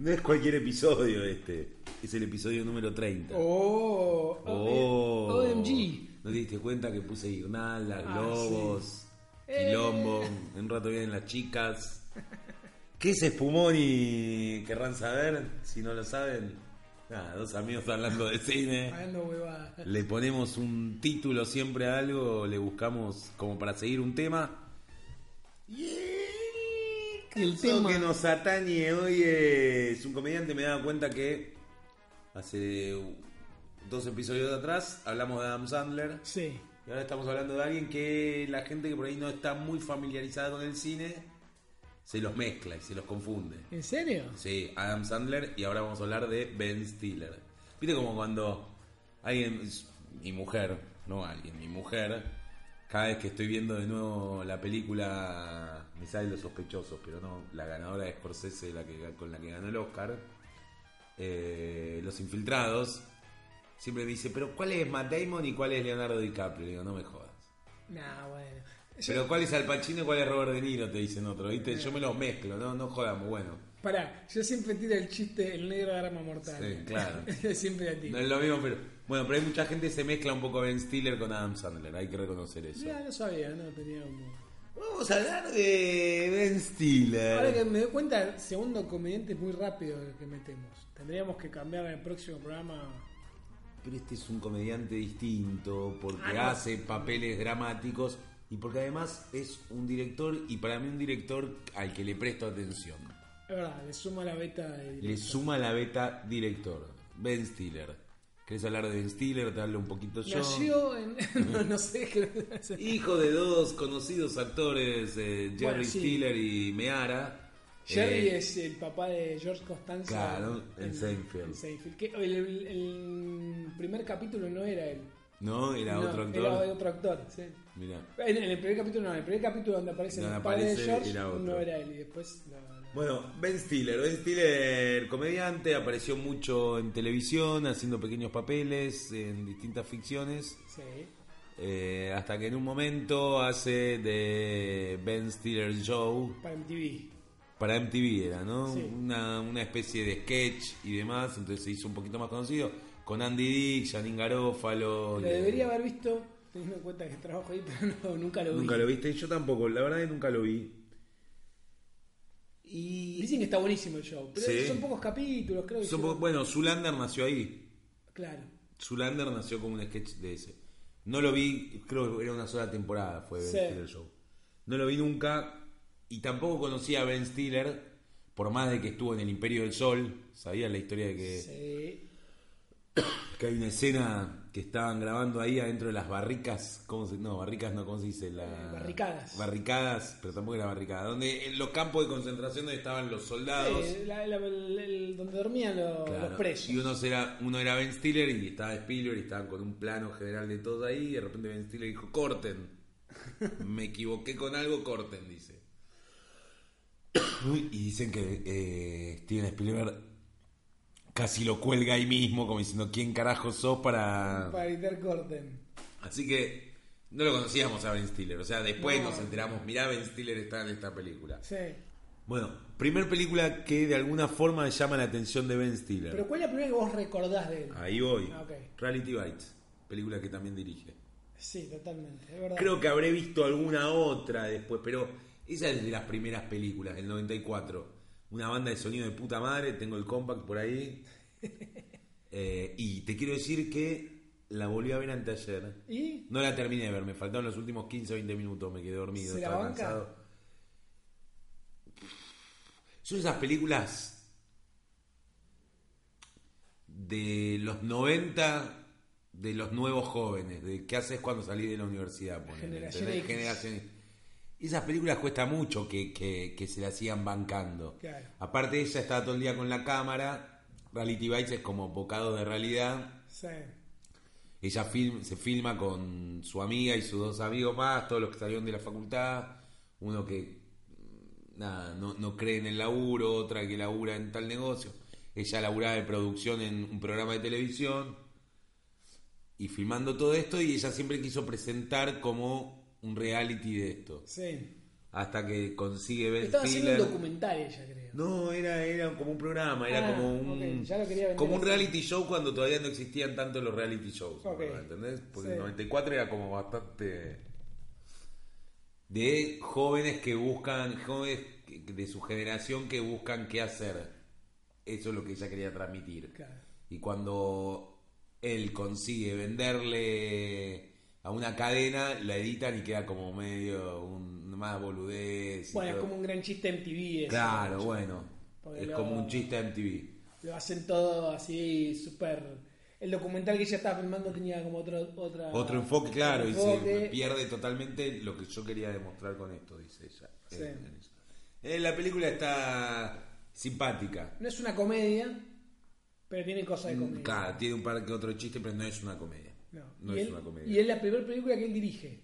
No es cualquier episodio este, es el episodio número 30. Oh, Oh. OMG. ¿No te diste cuenta que puse guirnaldas, Ah, globos, Eh. quilombo? En un rato vienen las chicas. ¿Qué es Spumoni? ¿Querrán saber? Si no lo saben, nada, dos amigos hablando de cine. Le ponemos un título siempre a algo, le buscamos como para seguir un tema. Y el, tema- que nos atañe hoy es un comediante. Me he dado cuenta que hace dos episodios atrás hablamos de Adam Sandler. Sí. Y ahora estamos hablando de alguien que la gente que por ahí no está muy familiarizada con el cine se los mezcla y se los confunde. ¿En serio? Sí, Adam Sandler y ahora vamos a hablar de Ben Stiller. Viste como cuando alguien, mi mujer, no alguien, mi mujer, cada vez que estoy viendo de nuevo la película, me salen los sospechosos, pero no, la ganadora de Scorsese, la que, con la que ganó el Oscar, eh, Los Infiltrados, siempre me dice, pero ¿cuál es Matt Damon y cuál es Leonardo DiCaprio? Le digo, no me jodas. Nah, bueno. Pero ¿cuál es Al Pacino y cuál es Robert De Niro? Te dicen otro, ¿viste? Yo me los mezclo, no, no jodamos, bueno. Pará, yo siempre tiro el chiste, el negro de arma mortal. Sí, claro. siempre a ti. No es lo mismo, pero bueno, pero hay mucha gente que se mezcla un poco Ben Stiller con Adam Sandler, hay que reconocer eso. Ya, no sabía, no tenía como... Vamos a hablar de Ben Stiller. Ahora que me doy cuenta, segundo comediante es muy rápido que metemos. Tendríamos que cambiar en el próximo programa. Pero este es un comediante distinto porque Ah, no. hace papeles dramáticos y porque además es un director y para mí un director al que le presto atención. Es verdad, le suma la beta de Le director. suma la beta director, Ben Stiller. ¿Querés hablar de Ben Stiller? Te hablo un poquito yo. Nació en. no, no sé. Hijo de dos conocidos actores, eh, Jerry Bueno, sí. Stiller y Meara. Jerry Eh, es el papá de George Costanza. Claro, en Seinfeld. en Seinfeld. Que el, el- el primer capítulo no era él. No, era No, otro actor. Era otro actor, sí. Mira. En, en el primer capítulo no, en el primer capítulo donde aparece Donde el padre de George era no era él. Y después. no, no. Bueno, Ben Stiller. Ben Stiller, comediante, apareció mucho en televisión, haciendo pequeños papeles en distintas ficciones. Sí. eh, hasta que en un momento hace de Ben Stiller Show Para MTV. para MTV, era, ¿no? Sí. Una, una especie de sketch y demás. Entonces se hizo un poquito más conocido con Andy Dick, Janine Garofalo. Lo debería haber visto, teniendo en cuenta que trabajo ahí, pero no, nunca lo vi. Nunca lo viste, yo tampoco, la verdad es que nunca lo vi. Y Dicen que está buenísimo el show, pero Sí. son pocos capítulos, creo que son po- bueno, Zulander nació ahí. Claro. Zulander nació como un sketch de ese. No lo vi, creo que era una sola temporada, fue Ben Sí. Stiller Show. No lo vi nunca y tampoco conocía a Ben Stiller, por más de que estuvo en el Imperio del Sol. Sabía la historia de que, Sí. Que hay una escena que estaban grabando ahí adentro de las barricas. ¿Cómo se No, barricas no, ¿cómo se dice? La... Eh, barricadas. Barricadas, pero tampoco era barricada. Donde en los campos de concentración donde estaban los soldados. Sí, la- la- el- el- donde dormían los, Claro. los presos. Y uno era, uno era Ben Stiller y estaba Spielberg y estaban con un plano general de todos ahí y de repente Ben Stiller dijo, corten. Me equivoqué con algo, corten, dice. Y dicen que eh, Steven Spielberg casi lo cuelga ahí mismo, como diciendo, ¿quién carajo sos para...? Para evitar corten. Así que no lo conocíamos a Ben Stiller. O sea, después No. nos enteramos, mirá, Ben Stiller está en esta película. Sí. Bueno, primer película que de alguna forma llama la atención de Ben Stiller. Pero ¿cuál es la primera que vos recordás de él? Ahí voy. Ah, ok. Reality Bites, película que también dirige. Sí, totalmente, es verdad. Creo que habré visto alguna otra después, pero esa es de las primeras películas, del 94. Una banda de sonido de puta madre, tengo el compact por ahí. Eh, y te quiero decir que la volví a ver anteayer. ¿Y? No la terminé de ver, me faltaron los últimos 15 o 20 minutos, me quedé dormido, ¿Se la estaba banca? cansado. Son esas películas de los 90 de los nuevos jóvenes, de qué haces cuando salís de la universidad, ponele. Generación- Esas películas cuesta mucho que, que- que se las sigan bancando. Claro. Aparte ella estaba todo el día con la cámara, Reality Bites es como bocado de realidad. Sí. ella film, se filma con su amiga y sus dos amigos más, todos los que salieron de la facultad, uno que nada, no, no cree en el laburo, otra que labura en tal negocio. Ella laburaba de producción en un programa de televisión y filmando todo esto y ella siempre quiso presentar como un reality de esto. Sí. Hasta que consigue Ben Estaba haciendo un documental ella, creo. No, era, era como un programa, era Ah, como un ok, ya lo quería vender como un así. reality show cuando todavía no existían tanto los reality shows, Ok. ¿verdad? ¿entendés? Porque Sí. el 94 era como bastante de jóvenes que buscan, jóvenes que- de su generación que buscan qué hacer. Eso es lo que ella quería transmitir. Claro. Y cuando él consigue venderle a una cadena, la editan y queda como medio un, más boludez. Bueno, es todo. como un gran chiste MTV. Claro, ¿no? bueno. Porque Es lo- como un chiste en TV. Lo hacen todo así, súper... El documental que ella estaba filmando tenía como otro, otra... Otro enfoque, claro, y enfoque. se pierde totalmente lo que yo quería demostrar con esto, dice ella. Sí. Eh, la película está simpática. No es una comedia, pero tiene cosas de comedia. Mm, Claro, tiene un par que otro chiste, pero no es una comedia. No. No es él- una comedia. Y es la primera película que él dirige.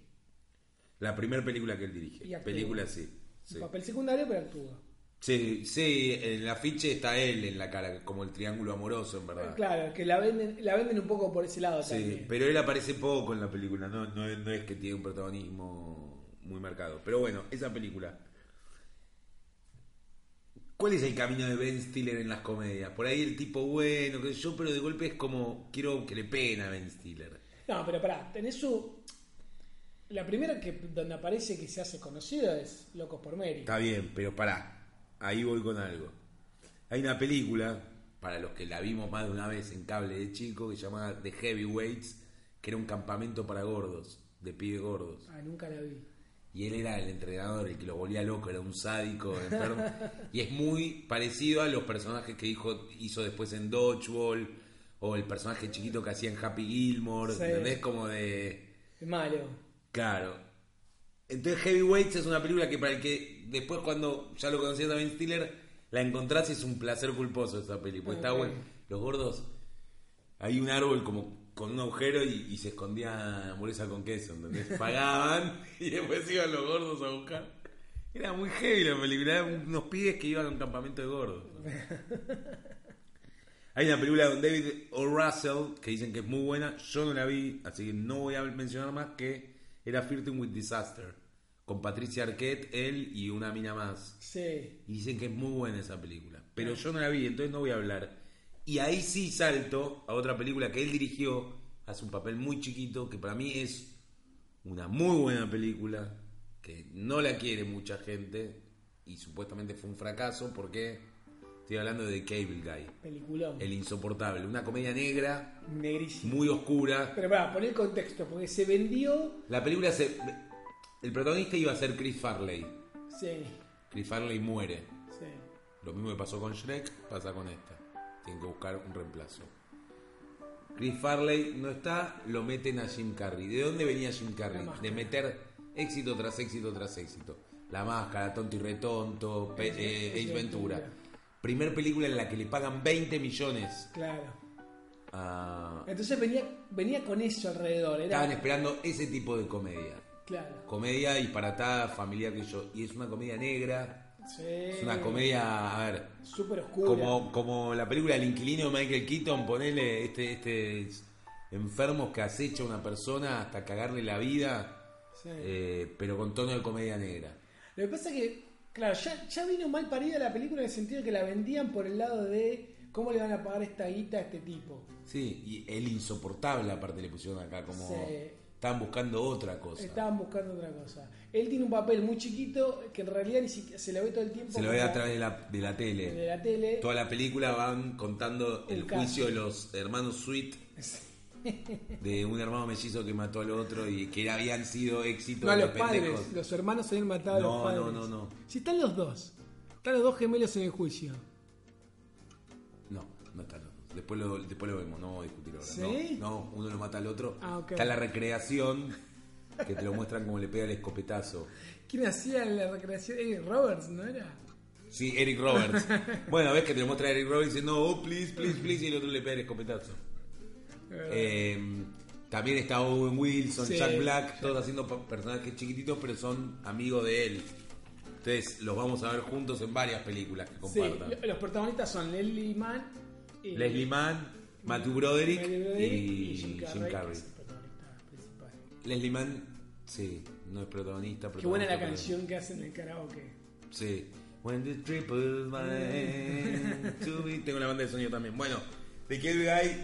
La primera película que él dirige. Y actúa. Película sí. Papel secundario, pero actúa. sí, sí, en el afiche está él en la cara, como el triángulo amoroso, en verdad. Claro, que la venden, la venden un poco por ese lado Sí, también. pero él aparece poco en la película, no, no, no es que tiene un protagonismo muy marcado. Pero bueno, esa película. ¿Cuál es el camino de Ben Stiller en las comedias? Por ahí el tipo bueno, que yo, pero de golpe es como, quiero que le peguen a Ben Stiller. No, pero pará, tenés su... La primera que donde aparece que se hace conocido es Locos por Mary. Está bien, pero pará, ahí voy con algo. Hay una película, para los que la vimos más de una vez en cable de chico, que se llama The Heavyweights, que era un campamento para gordos, de pibes gordos. Ah, nunca la vi. Y él era el entrenador, el que lo volvía loco, era un sádico, enfermo. y es muy parecido a los personajes que dijo, hizo después en Dodgeball, o el personaje chiquito que hacía en Happy Gilmore, Sí. ¿entendés? Como de... Malo. Claro. Entonces Heavyweights es una película que para el que después cuando ya lo conocías a Ben Stiller, la encontrás y es un placer culposo esa película. Está Ok. bueno. Los gordos, hay un árbol como con un agujero y, y se escondía hamburguesa con queso, ¿entendés? Pagaban y después iban los gordos a buscar. Era muy heavy la película, eran unos pibes que iban a un campamento de gordos. Hay una película con David O. Russell que dicen que es muy buena. Yo no la vi, así que no voy a mencionar más que era Flirting with Disaster. Con Patricia Arquette, él y una mina más. Sí. Y dicen que es muy buena esa película. Pero yo no la vi, entonces no voy a hablar. Y ahí sí salto a otra película que él dirigió. Hace un papel muy chiquito que para mí es una muy buena película. Que no la quiere mucha gente. Y supuestamente fue un fracaso porque estoy hablando de Cable Guy. Peliculón. El insoportable. Una comedia negra, Negrísimo. muy oscura. Pero pará, poné el contexto, porque se vendió... La película se. El protagonista iba a ser Chris Farley. Sí, Chris Farley muere. sí. Lo mismo que pasó con Shrek, pasa con esta. Tienen que buscar un reemplazo. Chris Farley no está, lo meten a Jim Carrey. ¿De dónde venía Jim Carrey? De meter éxito tras éxito tras éxito. La máscara, tonto y retonto, Pe- eh, Ace Ventura. Ventura. Primer película en la que le pagan 20 millones Claro. Entonces venía, venía con eso alrededor. Era, Estaban esperando ese tipo de comedia. Claro. Comedia disparatada, familiar que yo. Y es una comedia negra. Sí. Es una comedia, a ver, Súper oscura. como, como la película El inquilino de Michael Keaton, ponele este, este enfermos que acecha a una persona hasta cagarle la vida, Sí. eh, pero con tono de comedia negra. Lo que pasa es que, claro, ya, ya vino mal parida la película en el sentido de que la vendían por el lado de cómo le van a pagar esta guita a este tipo. Sí, y el insoportable aparte le pusieron acá, como Sí. Estaban buscando otra cosa. Estaban buscando otra cosa. Él tiene un papel muy chiquito que en realidad ni siquiera se lo ve todo el tiempo. Se lo ve a través de la, de la tele. de la tele. Toda la película van contando el juicio de los hermanos Sweet, de un hermano mellizo que mató al otro y que habían sido éxitos No, a de los padres. pendejos. Los hermanos habían matado a No, los padres. no, no, no. Si están los dos. Están los dos gemelos en el juicio. No, no están los. Después lo, después lo vemos, no vamos a discutir ahora. ¿Sí? No, no, uno lo mata al otro. Ah, ok. Está la recreación, que te lo muestran como le pega el escopetazo. ¿Quién hacía la recreación? Eric Roberts, ¿no era? Sí, Eric Roberts. bueno, ves que te lo muestra Eric Roberts y dice, no, oh, please, please, please, y el otro le pega el escopetazo. Eh, También está Owen Wilson, Sí, Jack Black, Jack- todos haciendo personajes chiquititos, pero son amigos de él. Entonces los vamos a ver juntos en varias películas que compartan. lo- los protagonistas son Leslie Mann y Leslie Mann, Matthew Broderick, y, Jim Jim Carrey, Carrey. que es el protagonista principal. Leslie Mann, sí, no es protagonista. Qué buena la protagonista, canción que hacen en el karaoke. Sí. When the triple line to be- Tengo la banda de sonido también. Bueno, de Kill Guy.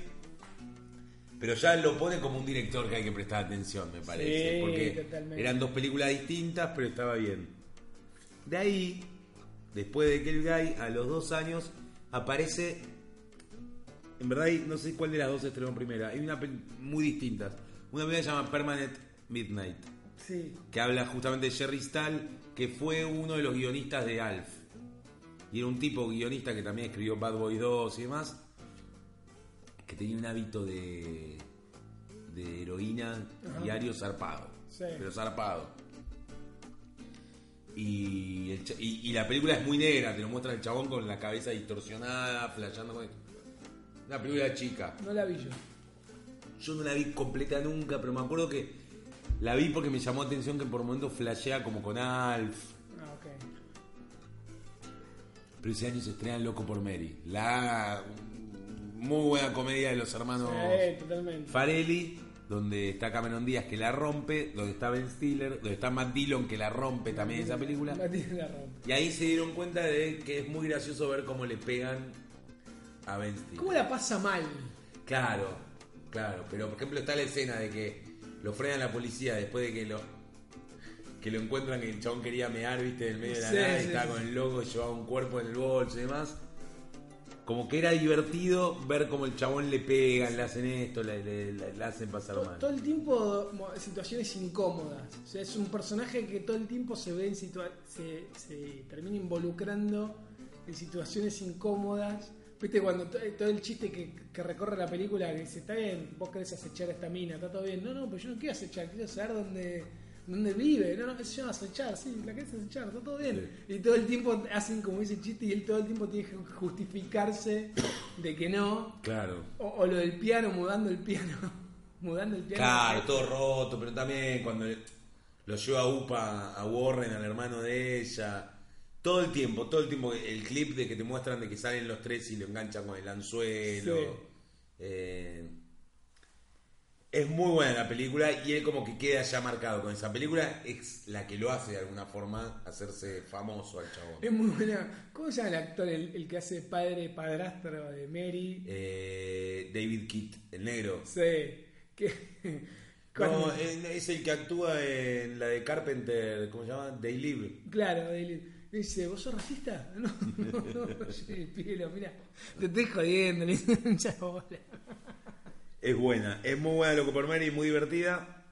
Pero ya lo pone como un director que hay que prestar atención, me parece. Sí, porque totalmente. eran dos películas distintas, pero estaba bien. De ahí, después de Kill Guy, a los dos años, aparece. En verdad, hay- no sé cuál de las dos estrenó primera. Hay una muy distintas. Una película que se llama Permanent Midnight Sí. que habla justamente de Jerry Stahl, que fue uno de los guionistas de Alf. Y era un tipo guionista que también escribió Bad Boys 2 y demás, que tenía un hábito de, de heroína diario zarpado. Sí. Pero zarpado. Y, el cha- y, y la película es muy negra, te lo muestra el chabón con la cabeza distorsionada, flasheando con esto. Una película chica. No la vi yo. Yo no la vi completa nunca, pero me acuerdo que la vi porque me llamó atención que por momentos flashea como con Alf. Ah, ok. Pero ese año se estrena Loco por Mary. La muy buena comedia de los hermanos Sí, totalmente. Farelli, donde está Cameron Díaz que la rompe, donde está Ben Stiller, donde está Matt Dillon que la rompe también esa película. Matilde la rompe. Y ahí se dieron cuenta de que es muy gracioso ver cómo le pegan a Ben Stiller. ¿Cómo la pasa mal? Claro, claro, pero por ejemplo está la escena de que lo frenan la policía después de que lo que lo encuentran que el chabón quería mear, viste, del medio de la Sí, nada, y sí, estaba sí. con el logo, llevaba un cuerpo en el bolso y demás. Como que era divertido ver cómo el chabón le pegan, le hacen esto, le, le- le- le hacen pasar To- mal. Todo el tiempo situaciones incómodas. O sea, es un personaje que todo el tiempo se ve en situa se, se termina involucrando en situaciones incómodas. Viste cuando to- todo el chiste que, que recorre la película que dice, está bien, vos querés acechar a esta mina, está todo bien. No, no, pero yo no quiero acechar, quiero saber dónde, dónde vive. No, no, eso se llama acechar, sí, la querés acechar, está todo bien. Y todo el tiempo hacen como ese chiste y él todo el tiempo tiene que justificarse de que no. Claro. O, o lo del piano, mudando el piano. mudando el piano. Claro, todo roto, pero también cuando lo lleva a UPA, a Warren, al hermano de ella. Todo el tiempo, todo el tiempo, el clip de que te muestran de que salen los tres y lo enganchan con el anzuelo. Sí. Eh, es muy buena la película y él como que queda ya marcado con esa película. Es la que lo hace de alguna forma hacerse famoso al chabón. Es muy buena. ¿Cómo se llama el actor, el, el que hace padre padrastro de Mary? Eh, David Kitt, el negro. Sí. Que, No, es el que actúa en la de Carpenter, ¿cómo se llama? They Live. Claro, dice, ¿vos sos racista? No, no, no, pelo, mira, te estoy jodiendo, le dice mucha bola. Es buena, es muy buena Loco por Mary, muy divertida.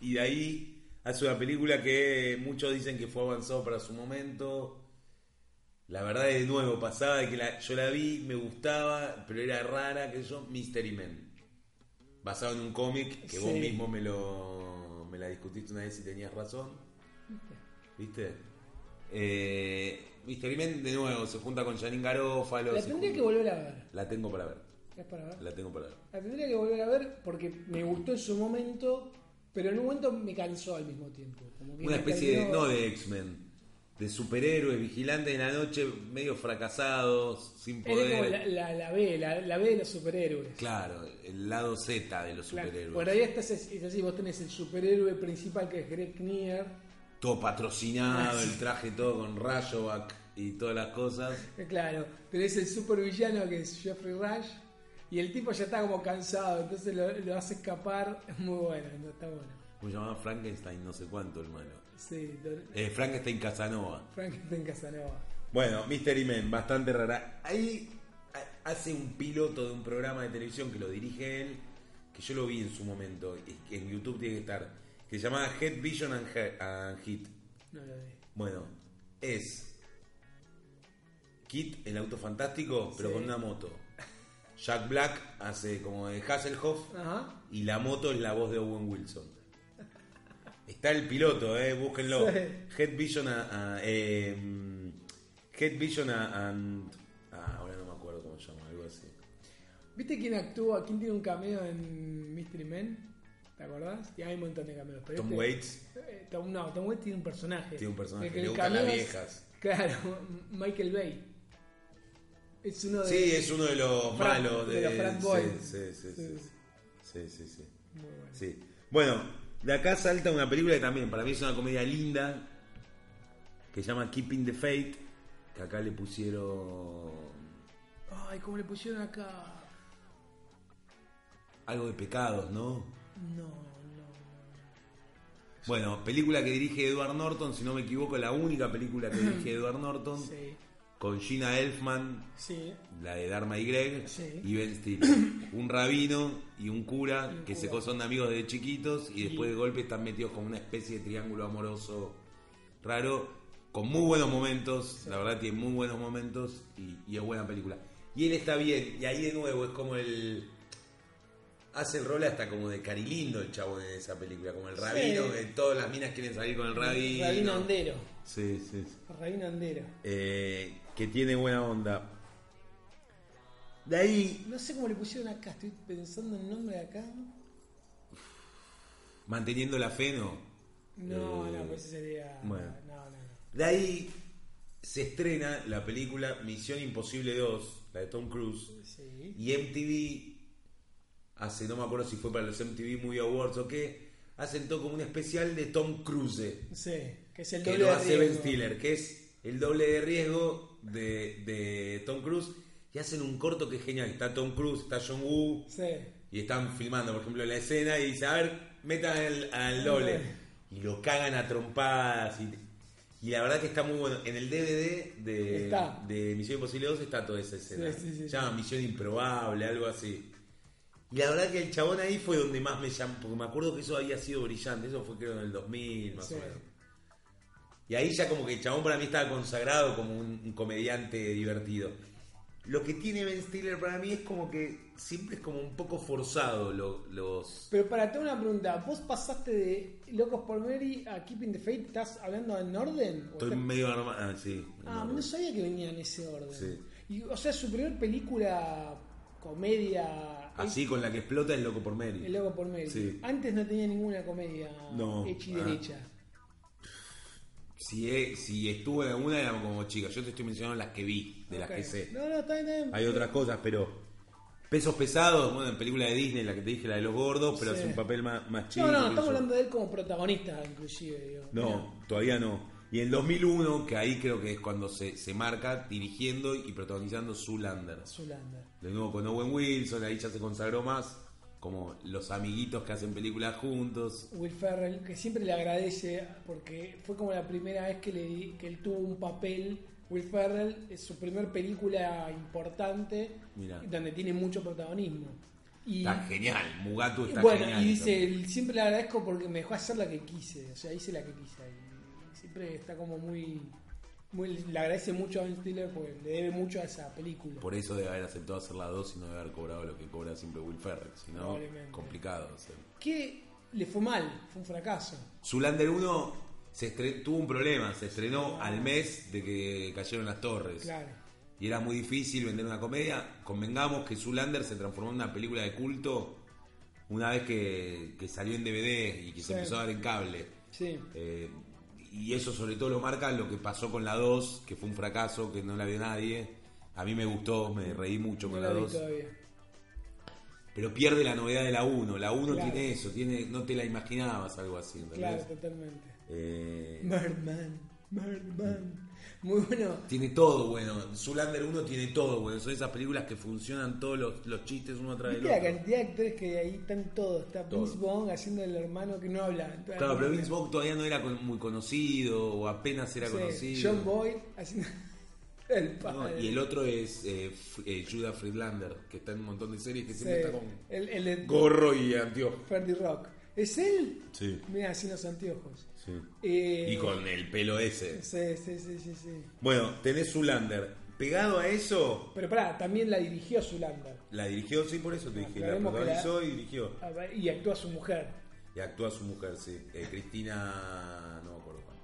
Y de ahí hace una película que muchos dicen que fue avanzado para su momento. La verdad de nuevo, pasaba de que la- yo la vi, me gustaba, pero era rara, que yo, Mystery Men. Basado en un cómic que vos Sí. mismo me lo me la discutiste una vez y tenías razón. ¿Viste? Eh, Mystery Men de nuevo se junta con Janine Garofalo. La tendría que volver a ver. La tengo para ver. ¿Es para ver? La tengo para ver. La tendría que volver a ver porque me gustó en su momento, pero en un momento me cansó al mismo tiempo. Como que Una especie de, no de X-Men, de superhéroes, vigilantes de la noche, medio fracasados, sin Era como poder. la, la, la B, la, la B de los superhéroes. Claro, el lado Z de los Claro, superhéroes. Por ahí estás, es, es así, vos tenés el superhéroe principal que es Greg Kinnear, Todo patrocinado, Ah, el traje todo con Rayovac y todas las cosas. Claro, tenés el supervillano que es Jeffrey Rush y el tipo ya está como cansado, entonces lo, lo hace escapar. Es muy bueno, no, está bueno. Como llamaba Frankenstein, no sé cuánto, hermano. Sí, Eh, Frankenstein Casanova. Frankenstein Casanova. Bueno, Mystery Men, bastante rara. Ahí ha- hace un piloto de un programa de televisión que lo dirige él, que yo lo vi en su momento, y que en YouTube tiene que estar, que se llama Head Vision and, He- and Hit. No lo vi. Bueno, es Kit, el auto fantástico, pero Sí. con una moto. Jack Black hace como de Hasselhoff Ajá. y la moto es la voz de Owen Wilson. Está el piloto, eh, búsquenlo. Sí. Head Vision a, a- em, Head Vision a- and ah, ahora no me acuerdo cómo se llama, algo así. ¿Viste quién actúa? ¿Quién tiene un cameo en Mystery Men? ¿Te acordás? Y hay un montón de cameos. Pero Tom este- Waits eh, Tom- no, Tom Waits tiene un personaje. tiene un personaje que le gustan las viejas. Claro, Michael Bay. Es uno de. Sí, es uno de los malos de de, los frat boys. Sí, sí, sí, Sí. sí. Sí. Muy bueno. Sí. Bueno, de acá salta una película que también para mí es una comedia linda que se llama Keeping the Faith, que acá le pusieron Ay, ¿cómo le pusieron acá? algo de pecados, ¿no? No, no, no. Bueno, película que dirige Edward Norton, si no me equivoco, la única película que dirige Edward Norton, Sí, con Gina Elfman, sí. la de Dharma y Greg, Sí. y Ben Stiller. un rabino y un cura Y un que se son amigos desde chiquitos y después de golpe están metidos como una especie de triángulo amoroso raro, con muy buenos momentos, la verdad tiene muy buenos momentos y, y es buena película. Y él está bien, y ahí de nuevo es como el... Hace el rol hasta como de carilindo el chavo de esa película, como el rabino, que todas las minas quieren salir con el rabino. Rabino Andero. Sí, sí. sí. Rabino Andero. Eh, que tiene buena onda. De ahí, No sé cómo le pusieron acá, estoy pensando en nombre de acá. manteniendo la fe, ¿no? No, Eh, no, pues ese sería. bueno. No, no, no. De ahí se estrena la película Misión Imposible 2, la de Tom Cruise. Sí. Y MTV hace, no me acuerdo si fue para los MTV Movie Awards o qué, hacen todo como un especial de Tom Cruise. Sí, que es el que doble lo de hace Ben. Stiller, que es el doble de riesgo de, de Tom Cruise. Y hacen un corto que es genial. Está Tom Cruise, está John Woo, Sí. y están filmando, por ejemplo, la escena y dice, a ver, metan al, al doble. Y lo cagan a trompadas. Y, y la verdad que está muy bueno. En el DVD de, de Misión Imposible 2 está toda esa escena. Sí, sí, sí, Se llama Misión Improbable, algo así. Y la verdad que el chabón ahí fue donde más me llamó, porque me acuerdo que eso había sido brillante. Eso fue creo en el 2000, más Sí. o menos. Y ahí ya como que el chabón para mí estaba consagrado como un, un comediante divertido. Lo que tiene Ben Stiller para mí es como que siempre es como un poco forzado lo- los... Pero para tengo una pregunta, ¿vos pasaste de Locos por Mary a Keeping the Faith? ¿Estás hablando en orden? ¿O Estoy estás- medio armado... Ah, sí. Ah, no sabía que venía en ese orden. Sí. Y, o sea, su primer película comedia Así con la que explota es Loco por Mary. El Loco por Mary. Sí. Antes no tenía ninguna comedia No. hecha y Ah. derecha. Si, he- si estuvo en alguna era como chica. Yo te estoy mencionando las que vi, de las que sé. No, no, está bien. Hay otras cosas, pero... Pesos pesados, bueno, en película de Disney, la que te dije, la de los gordos, pero Sí. hace un papel más, más chico. No, no, estamos hablando de él como protagonista, inclusive. Digo. No, todavía no. Y en 2001, que ahí creo que es cuando se, se marca dirigiendo y protagonizando Zoolander. Zoolander. De nuevo con Owen Wilson, ahí ya se consagró más como los amiguitos que hacen películas juntos. Will Ferrell, que siempre le agradece porque fue como la primera vez que, le, que él tuvo un papel. Will Ferrell es su primer película importante Mirá. donde tiene mucho protagonismo. Y, Está genial, Mugatu está bueno, genial. y dice, "El- siempre le agradezco porque me dejó hacer la que quise, o sea, hice la que quise. Y siempre está como muy, muy le agradece mucho a Ben Stiller porque le debe mucho a esa película. Por eso debe haber aceptado hacer la 2 y no debe haber cobrado lo que cobra siempre Will Ferrell. Si no, Probablemente. complicado. o sea. Que le fue mal, fue un fracaso. Zoolander 1 se estre- tuvo un problema, se estrenó al mes de que cayeron las torres. Claro. y era muy difícil vender una comedia. Convengamos que Zoolander se transformó en una película de culto una vez que, que salió en DVD y que Sí. se empezó a dar en cable. Sí. Eh, y eso sobre todo lo marca lo que pasó con la 2, que fue un fracaso, que no la vio nadie. A mí me gustó, me reí mucho No con la la vi 2. todavía. Pero pierde la novedad de la 1. La 1 Claro. tiene eso, tiene no te la imaginabas algo así. ¿entendés? Claro, totalmente. Eh, Birdman, Birdman. Muy bueno. Tiene todo bueno. Zoolander 1 tiene todo bueno. Son esas películas que funcionan todos los, los chistes uno atrás del ¿Viste la otro. cantidad de actores que ahí están todos? Está Todos. Vince Vaughn haciendo el hermano que no habla. Claro, pero. Vince Vaughn todavía no era muy conocido o apenas era Sí, conocido. John Boyd haciendo el No, y el otro es eh, eh, Judah Friedlander, que está en un montón de series que Sí, siempre está con el, el de gorro y anteojos. Ferdy Rock. ¿Es él? Sí, Mira, sin los anteojos. Sí. Eh, Y con el pelo ese. Sí, sí, sí, sí, sí. Bueno, tenés Zoolander. Pegado a eso, Pero pará, también la dirigió Zulander. la dirigió, sí, por eso te dije. La protagonizó y dirigió. A ver, Y actúa su mujer. Y actúa su mujer, sí. Eh, Cristina. No me acuerdo cuál.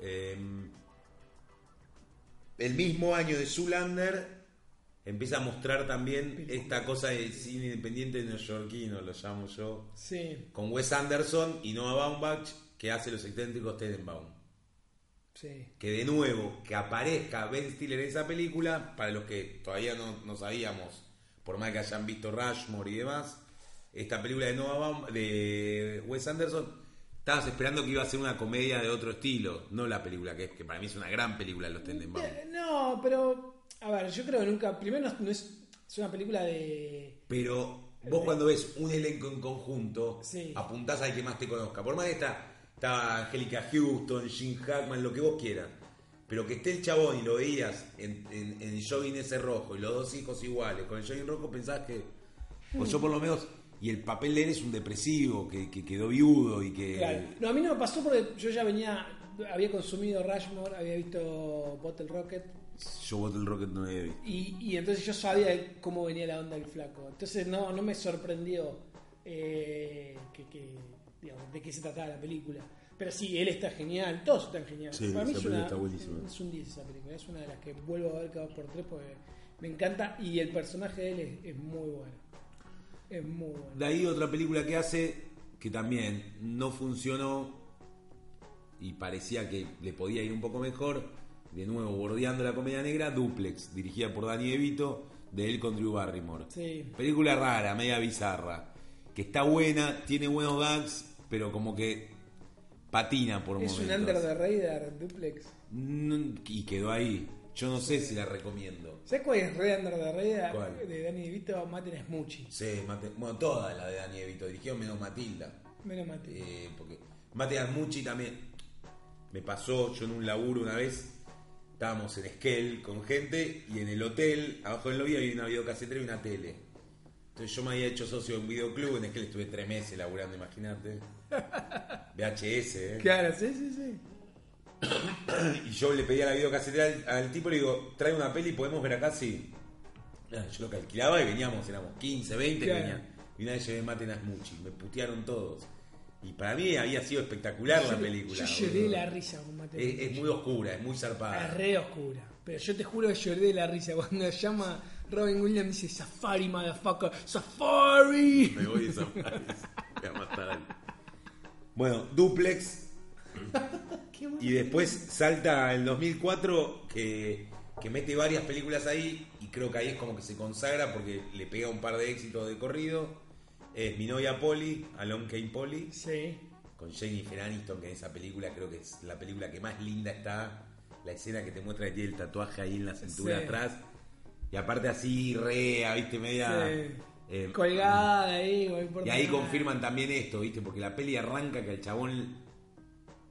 Eh, el mismo año de Zoolander empieza a mostrar también esta cosa de cine independiente neoyorquino, lo llamo yo, Sí, con Wes Anderson y Noah Baumbach, que hace Los excéntricos Tenenbaum. sí. Que de nuevo, que aparezca Ben Stiller en esa película, para los que todavía no, no sabíamos, por más que hayan visto Rushmore y demás, esta película de Noah Baum, de Wes Anderson, estabas esperando que iba a ser una comedia de otro estilo, no la película que que para mí es una gran película Los Tenenbaum. Eh, No, pero. A ver, yo creo que nunca. Primero, no, no es, es una película de. Pero vos cuando ves un elenco en conjunto, Sí. apuntás al que más te conozca. Por más que está, está Angélica Houston, Jim Hackman, lo que vos quieras. Pero que esté el chabón y lo veías en, en, en el jogging ese rojo y los dos hijos iguales, con el jogging rojo pensás que... Pues yo por lo menos... Y el papel de él es un depresivo, que, que quedó viudo y que... Claro. No, a mí no me pasó porque yo ya venía. Había consumido Rushmore, había visto Bottle Rocket. Yo Bottle Rocket no he visto. Y, y entonces yo sabía cómo venía la onda del flaco. Entonces no, no me sorprendió eh, que, que, digamos, de qué se trataba la película. Pero sí, él está genial, todos están geniales. Sí, Para mí es, una, está es un 10 esa película, es una de las que vuelvo a ver cada dos por tres porque me encanta y el personaje de él es, es muy bueno. Es muy bueno. De ahí otra película que hace que también no funcionó y parecía que le podía ir un poco mejor. De nuevo, bordeando la comedia negra, Duplex, dirigida por Danny DeVito, de él con Drew Barrymore. Sí. Película rara, media bizarra, que está buena, tiene buenos gags, pero como que patina por Es un momentos. under the radar duplex. Y quedó ahí. Yo no sé si la recomiendo. ¿Sabes cuál es Red Under the Radar? ¿Cuál? De Danny DeVito, Maten Smoochie. Sí, Mate- bueno, toda la de Danny DeVito, dirigió menos Matilda. Menos Mate. Eh, porque Mate Armucci también me pasó, yo en un laburo una vez, estábamos en Esquel con gente y en el hotel, abajo del lobby había una videocasetera y una tele. Entonces yo me había hecho socio de un videoclub, en Esquel estuve tres meses laburando, imagínate. VHS, ¿eh? Claro, sí, sí, sí. Y yo le pedí a la videocasetera al, al tipo, le digo, trae una peli, podemos ver acá, sí. Ah, Yo lo que alquilaba y veníamos, éramos 15, 20 Claro. venían. Y una vez llevé Maten a Smuchi, me putearon todos. Y para mí había sido espectacular la película. Yo lloré boludo. la risa con Maten a Es, es muy oscura, es muy zarpada. Es re oscura. Pero yo te juro que lloré de la risa cuando llama Robin Williams y dice Safari, motherfucker, Safari. Me voy a esa frase. Voy a matar al- Bueno, Duplex. Y después salta el 2004 que, que mete varias películas ahí y creo que ahí es como que se consagra porque le pega un par de éxitos de corrido. Es Mi novia Polly, Alon Kane Polly, Sí. con Jennifer Aniston, que en esa película creo que es la película que más linda está. La escena que te muestra que tiene el tatuaje ahí en la cintura Sí. atrás. Y aparte así, rea, viste, media... Sí. Eh, Colgada ahí, no importa y ahí nada. confirman también esto, ¿viste? Porque la peli arranca que el chabón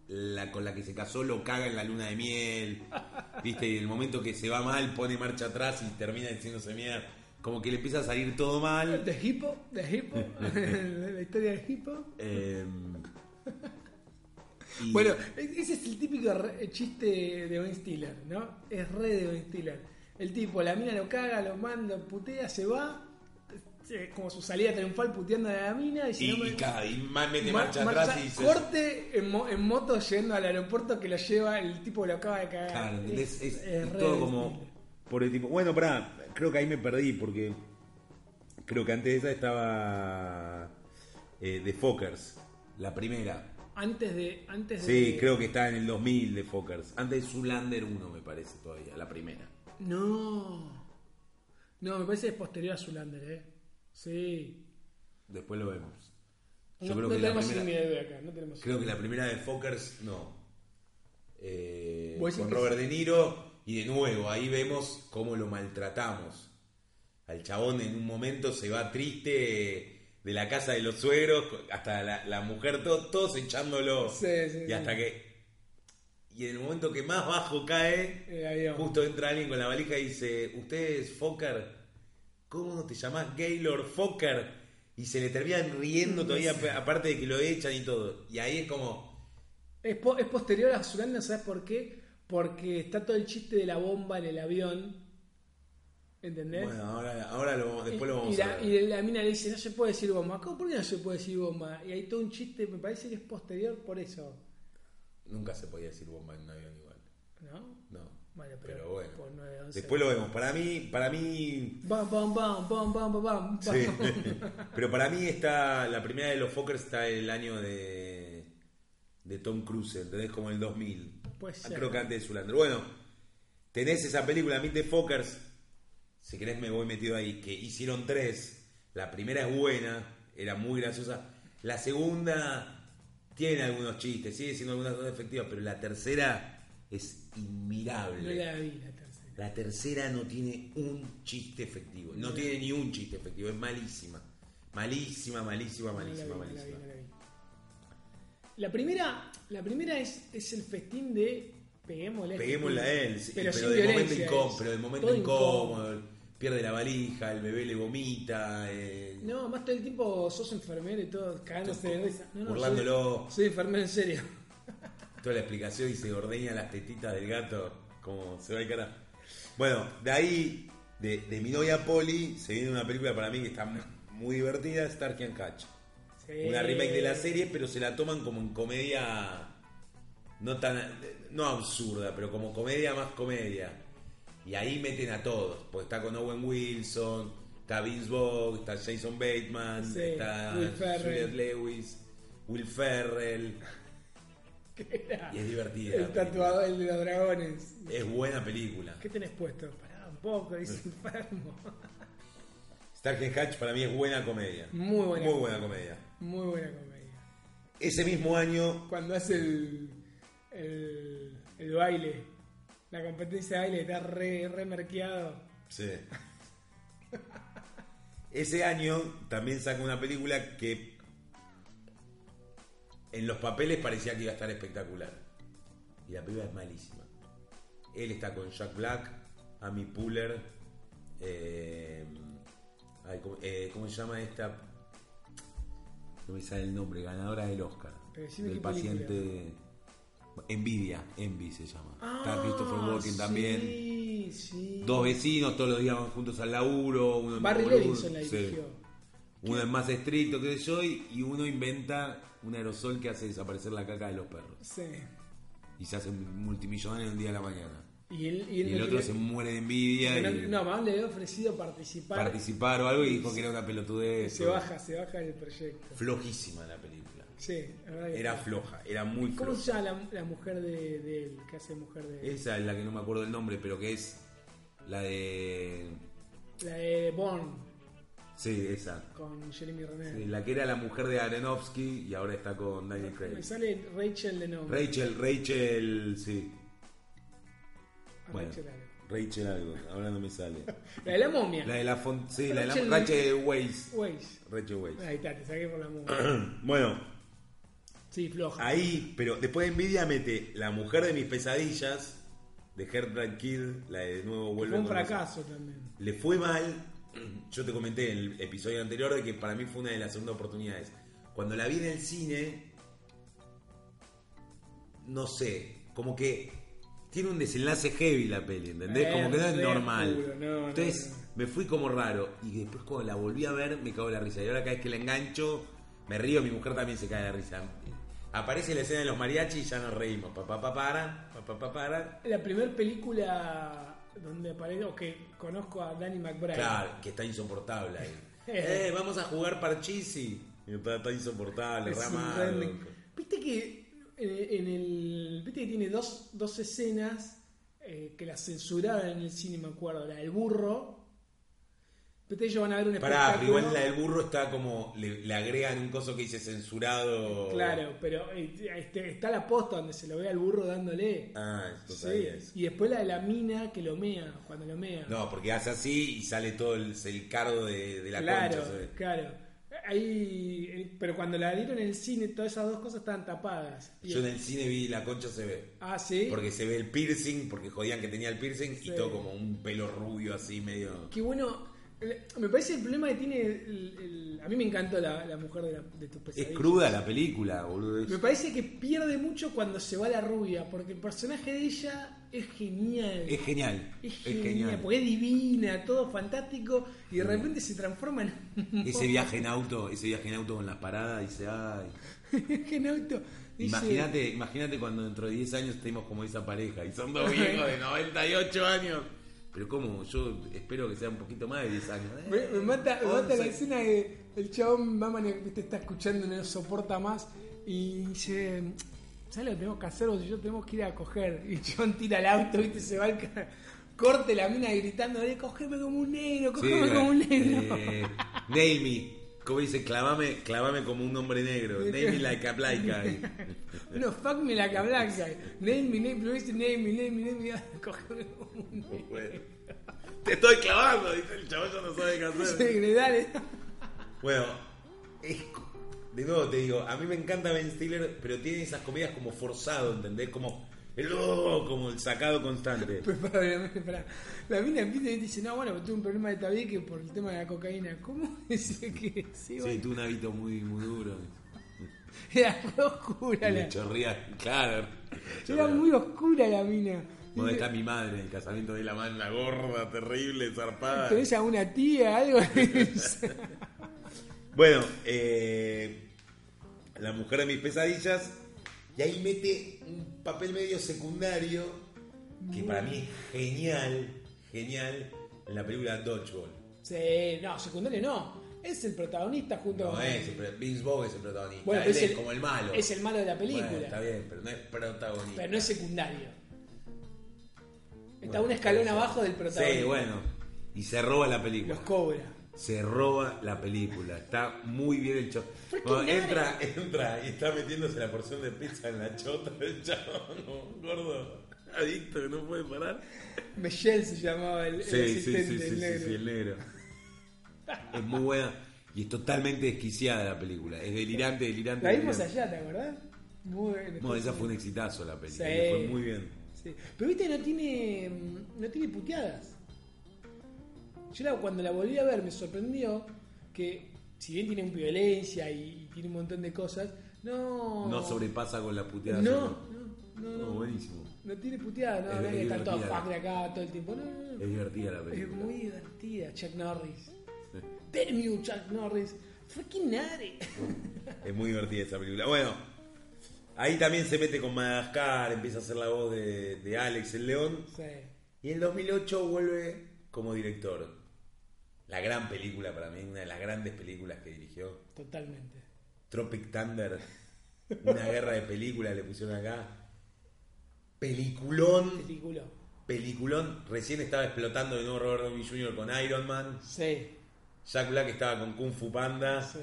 la, con la que se casó lo caga en la luna de miel, ¿viste? Y en el momento que se va mal pone marcha atrás y termina diciéndose mierda. Como que le empieza a salir todo mal. De Hippo, de Hippo, la historia del Hippo. eh, y- Bueno, ese es el típico chiste de Ben Stiller, ¿no? Es re de Ben Stiller. El tipo, la mina lo caga, lo manda, putea, se va, como su salida triunfal puteando a la mina y si y, no me- y cada- y más mete Ma- marcha atrás y dice. corte en, mo- en moto yendo al aeropuerto que lo lleva, el tipo lo acaba de cagar. Es, es es re todo como por el tipo. Bueno, pará, creo que ahí me perdí porque creo que antes de esa estaba eh, The Fockers, la primera. Antes de. Antes Sí, de... creo que está en el 2000 de Fockers. Antes de Zulander 1 me parece todavía, la primera. No. No, me parece que es posterior a Zulander, ¿eh? Sí. Después lo vemos. Yo no creo no que la tenemos primera, de acá, no tenemos creo que la primera de Fockers no. Eh, ¿Vos decís con Robert De Niro y de nuevo ahí vemos cómo lo maltratamos. Al chabón en un momento se va triste de la casa de los suegros hasta la, la mujer, todo- todos echándolo. Sí, sí, y sí. hasta que y en el momento que más bajo cae, avión. Justo entra alguien con la valija y dice, ¿usted es Fokker? ¿Cómo te llamás Gaylord Fokker? Y se le terminan riendo todavía, aparte de que lo echan y todo. Y ahí es como, Es, po- es posterior a Zulander, ¿sabes por qué? Porque está todo el chiste de la bomba en el avión. ¿Entendés? bueno, ahora, ahora lo, después lo vamos y, la, a ver. y la mina le dice, no se puede decir bomba. ¿Cómo por qué no se puede decir bomba? Y hay todo un chiste, me parece que es posterior por eso. Nunca se podía decir bomba en un avión igual. ¿No? No. Bueno, pero, Pero bueno. por 9, 11. Después lo vemos. Para mí, para mí Bam, bam, bam, bam, bam, bam, bam. Sí. Pero para mí está la primera de los Fockers está el año de de Tom Cruise, ¿entendés? Como el 2000. Puede Ah. Creo que antes de Zulander. Bueno, tenés esa película Meet the Fockers. Si querés me voy metido ahí. Que hicieron tres. La primera es buena, era muy graciosa. La segunda tiene algunos chistes, sigue siendo algunas cosas efectivas, pero la tercera es inmirable. No la vi la tercera. La tercera no tiene un chiste efectivo. No tiene ni un chiste efectivo. Es malísima. Malísima, malísima, malísima, no la vi, malísima. no la vi. La primera, la primera es, es el festín de peguémosle. este Peguémosle a él. sí, pero, pero, del momento incómodo. Pero del momento incómodo. Pierde la valija, el bebé le vomita. eh, No, más todo el tiempo sos enfermero y todo cagándose de risa. No, no, soy enfermero en serio. Toda la explicación y se ordeña las tetitas del gato. Como se va el cara. Bueno, de ahí, de, de mi novia Polly, se viene una película para mí que está muy divertida: Stark and Catch. Sí. una remake de la serie, pero se la toman como en comedia no tan no absurda, pero como comedia más comedia. Y ahí meten a todos, porque está con Owen Wilson, está Vince Vaughn, está Jason Bateman, Sí, está Will. Juliette Lewis, Will Ferrell, Y es divertida. El tatuador, el de los dragones. Es buena película. ¿Qué tenés puesto? Pará un poco, dice enfermo. Stark and Hatch para mí es buena comedia. Muy buena. Muy buena comedia. Muy buena comedia. Ese mismo año Cuando hace el, el, el baile, la competencia de baile está re, re merqueado. Sí. Ese año también saca una película que en los papeles parecía que iba a estar espectacular. Y la película es malísima. Él está con Jack Black, Amy Puller, eh, ay, ¿cómo, eh, ¿cómo se llama esta? No me sale el nombre, ganadora del Oscar. Del qué película. paciente. Envidia, Envy se llama. está Ah, Christopher Walken también. Sí, sí. Dos vecinos, todos los días van juntos al laburo. Uno Barry Levinson la dirigió. Uno es más estricto, que yo, y uno inventa un aerosol que hace desaparecer la caca de los perros. Sí. Y se hace multimillonario en un día a la mañana. Y, él, y, el otro se muere de envidia no, y no, más le había ofrecido participar. participar o algo y dijo que era una pelotudez. se baja, se baja del proyecto. Flojísima la película. Sí, la verdad que Era sí. floja, era muy ¿Cómo floja. se llama la, la mujer de, de él? Que hace mujer de él? Esa es la que no me acuerdo el nombre, pero que es la de... La de Bond Sí, esa. con Jeremy Renner. Sí, la que era la mujer de Aronofsky y ahora está con Daniel Craig. Me sale Rachel de nombre. Rachel, Rachel, sí. Bueno, Rachel algo. Rachel algo, ahora no me sale. La de la momia. La de la font, sí, la de la Rachel- Rachel Weisz. Weiss. Rachel Weisz. Ahí está, te saqué por la momia. Bueno, Sí, floja. ahí, pero después de Envidia mete La mujer de mis pesadillas de Heartbreak Kid, la de nuevo vuelve fue un fracaso también. Le fue mal. Yo te comenté en el episodio anterior de que para mí fue una de las segundas oportunidades. Cuando la vi en el cine, no sé, como que tiene un desenlace heavy la peli, ¿entendés? Eh, como que no es normal. no, Entonces no. me fui como raro. Y después cuando la volví a ver, me cago en la risa. Y ahora cada vez que la engancho, me río, mi mujer también se cae de la risa. Aparece la escena de los mariachis y ya nos reímos. Papá, papá, para, papá, papá, para. La primera película donde aparece, o que conozco a Danny McBride. Claro, que está insoportable ahí. eh, vamos a jugar parchisi. Está, está insoportable, Es re- Viste que en, en el. Viste que tiene dos, dos escenas eh, que las censuraron en el cine, me acuerdo. La del burro. Ellos van a ver un Pará, pero espectáculo. igual la del burro está como. Le, le agregan un coso que dice censurado. Claro, pero eh, este, está la posta donde se lo ve al burro dándole. Ah, esto Sí, eso. Y después la de la mina que lo mea, cuando lo mea. No, porque hace así y sale todo el, el cardo de, de la claro, concha. se ve. claro. Ahí, eh, pero cuando la dieron en el cine, todas esas dos cosas estaban tapadas. Yo en el cine vi la concha se ve. Ah, sí. Porque se ve el piercing, porque jodían que tenía el piercing Sí. y todo como un pelo rubio así medio. Qué bueno, Me parece el problema que tiene. el- el- a mí me encantó la, la mujer de, la, de tu Es pesadilla. cruda la película, boludo. es- Me parece que pierde mucho cuando se va la rubia, porque el personaje de ella es genial. Es genial. Es Es genial, genial. porque es divina, todo fantástico, y de repente se transforma en Ese viaje en auto, ese viaje en auto con las paradas, dice, ay. en auto. Imagínate, imagínate cuando dentro de 10 años estemos como esa pareja y son dos viejos de 98 años. Pero como yo espero que sea un poquito más de 10 años. ¿eh? Me, me mata, me mata la 11. escena de el chabón va te está escuchando, no soporta más y dice, ¿sabes lo que tenemos que hacer? Vos y yo tenemos que ir a coger. Y el chabón tira el auto, ¿viste? Se va al corte la mina gritando, "Eh, cogeme como un negro, Sí, cogeme como un negro. eh, me. Como dice, clavame, clavame como un hombre negro. Nail me like a black guy. No, fuck me la cablanca. Name me, name, pero dice name me, name me, name me, cogeme como un negro. Bueno. Te estoy clavando, dice el chaval, ya no sabe qué hacer. Sí, dale. Bueno, es- de nuevo te digo, a mí me encanta Ben Stiller, pero tiene esas comedias como forzado, ¿entendés? Como el oh, como el sacado constante. Pues para, la, para, la mina empieza y dice, no, bueno, tuve un problema de tabique por el tema de la cocaína. ¿Cómo? Dice que sí, Sí, bueno. tuvo un hábito muy, muy duro. Era oscura Y la, le chorría, claro. Era muy oscura la mina. ¿Dónde está mi madre? En el casamiento de la mano, gorda, terrible, zarpada. ¿Tenés a una tía, algo? Bueno, eh, la mujer de mis pesadillas. Y ahí mete un papel medio secundario que para mí es genial, genial en la película Dodgeball. sí, no, secundario no. Es el protagonista junto No con... es, el pro- Vince Vaughn es el protagonista. Bueno, Él es es, el- como el malo. Es el malo de la película. Bueno, está bien, pero no es protagonista. Pero no es secundario. Está Bueno, un escalón abajo del protagonista. Sí, bueno. Y se roba la película. Los cobra. Se roba la película. Está muy bien el nice. entra, entra y está metiéndose la porción de pizza en la chota del chabón. Gordo. Adicto que no puede parar. Michelle se llamaba el, Sí, sí, sí, sí, negro. sí, el negro. Es muy buena. Y es totalmente desquiciada la película. Es delirante, delirante. La vimos delirante. allá, ¿te acordás? Muy bien. Bueno, esa fue un exitazo la película. Sí. Fue muy bien. Sí. Pero viste, no tiene, mm, no tiene puteadas. Yo la- cuando la volví a ver me sorprendió que, si bien tiene violencia y, y tiene un montón de cosas, no. No sobrepasa con la puteada. No, no, no. No, no. buenísimo. No tiene puteada, no, Es- no es que es está todo fuck de acá todo el tiempo. No, no, no. Es divertida la Es película. muy divertida, Chuck Norris. Damn you, Chuck Norris. Freaking nutty. Es muy divertida esa película. Bueno, ahí también se mete con Madagascar, empieza a hacer la voz de, de Alex el León. Sí. Y en el 2008 vuelve como director. La gran película para mí, una de las grandes películas que dirigió. Totalmente. Tropic Thunder. Una guerra de películas le pusieron acá. Peliculón. Película. Peliculón. Recién estaba explotando de nuevo Robert Downey Jr. con Iron Man. Sí, Jack Black estaba con Kung Fu Panda. sí.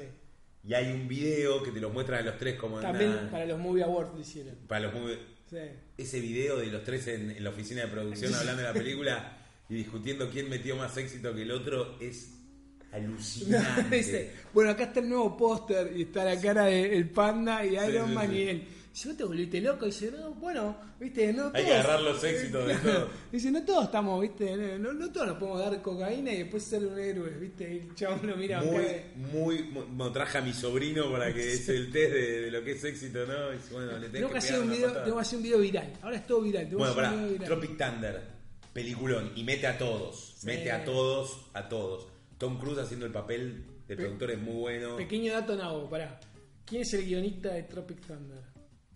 Y hay un video que te los muestran a los tres como en También una- para los Movie Awards lo hicieron. para los movies. Sí. ese video de los tres en, en la oficina de producción hablando de la película y discutiendo quién metió más éxito que el otro es alucinante. Dice, bueno, acá está el nuevo póster y está la cara del panda y Iron sí, Man sí. y él. Si vos te volviste loco, dice, no, bueno, viste, no Hay que todos- agarrar los éxitos de todo. Dice, no todos estamos, viste, no, no todos nos podemos dar cocaína y después ser un héroe, viste, y el chabón lo mira Muy, de- muy, muy- traje a mi sobrino para que es el test de, de lo que es éxito, ¿no? Y bueno, le tenés Tengo que, que hacer un video, tengo que hacer un video viral. Ahora es todo viral. tengo Bueno, para. Tropic Thunder, peliculón, y mete a todos, Sí. mete a todos, a todos. Tom Cruise haciendo el papel de Pe- productor es muy bueno. Pequeño dato nabo, pará. ¿Quién es el guionista de Tropic Thunder?